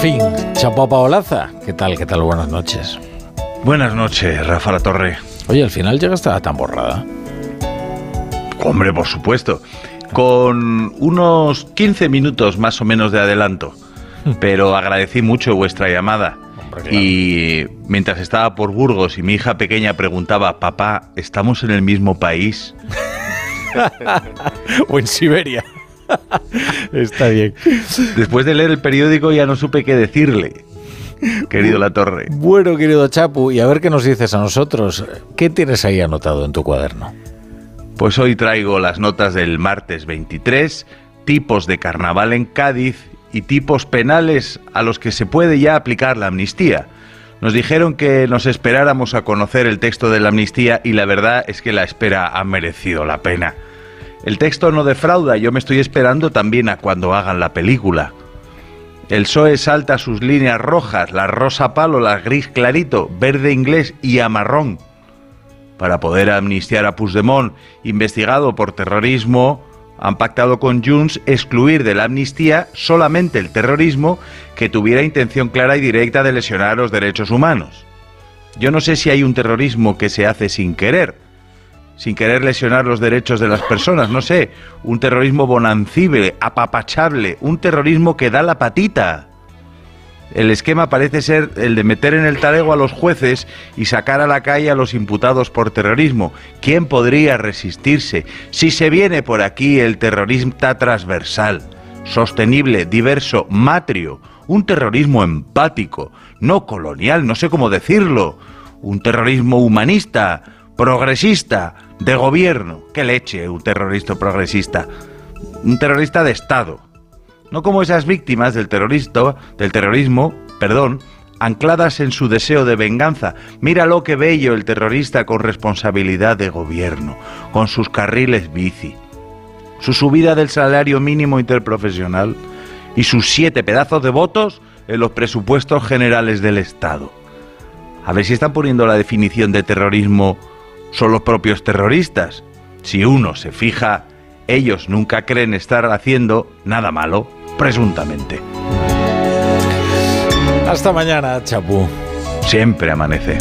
fin, Chapo Paolaza. ¿Qué tal? ¿Qué tal? Buenas noches. Buenas noches, Rafa La Torre. Oye, al final llega hasta tan borrada. Hombre, por supuesto. Con unos 15 minutos más o menos de adelanto. Hmm. Pero agradecí mucho vuestra llamada. Y mientras estaba por Burgos y mi hija pequeña preguntaba, papá, ¿estamos en el mismo país? o en Siberia. Está bien. Después de leer el periódico ya no supe qué decirle. Querido La Torre. Bueno, querido Chapu, y a ver qué nos dices a nosotros. ¿Qué tienes ahí anotado en tu cuaderno? Pues hoy traigo las notas del martes 23, tipos de carnaval en Cádiz y tipos penales a los que se puede ya aplicar la amnistía. Nos dijeron que nos esperáramos a conocer el texto de la amnistía y la verdad es que la espera ha merecido la pena. El texto no defrauda, yo me estoy esperando también a cuando hagan la película. El PSOE salta sus líneas rojas, la rosa palo, la gris clarito, verde inglés y amarrón, para poder amnistiar a Puigdemont, investigado por terrorismo, han pactado con Junts excluir de la amnistía solamente el terrorismo que tuviera intención clara y directa de lesionar los derechos humanos. Yo no sé si hay un terrorismo que se hace sin querer, sin querer lesionar los derechos de las personas, no sé, un terrorismo bonancible, apapachable, un terrorismo que da la patita. El esquema parece ser el de meter en el talego a los jueces y sacar a la calle a los imputados por terrorismo. ¿Quién podría resistirse si se viene por aquí el terrorismo transversal, sostenible, diverso, matrio, un terrorismo empático, no colonial, no sé cómo decirlo, un terrorismo humanista, progresista, de gobierno. ¿Qué leche un terrorista progresista? Un terrorista de Estado. No como esas víctimas del terrorista, del terrorismo, perdón, ancladas en su deseo de venganza. Mira lo que bello el terrorista con responsabilidad de gobierno, con sus carriles bici, su subida del salario mínimo interprofesional y sus siete pedazos de votos en los presupuestos generales del Estado. A ver si están poniendo la definición de terrorismo son los propios terroristas. Si uno se fija, ellos nunca creen estar haciendo nada malo, presuntamente. Hasta mañana, Chapu. Siempre amanece.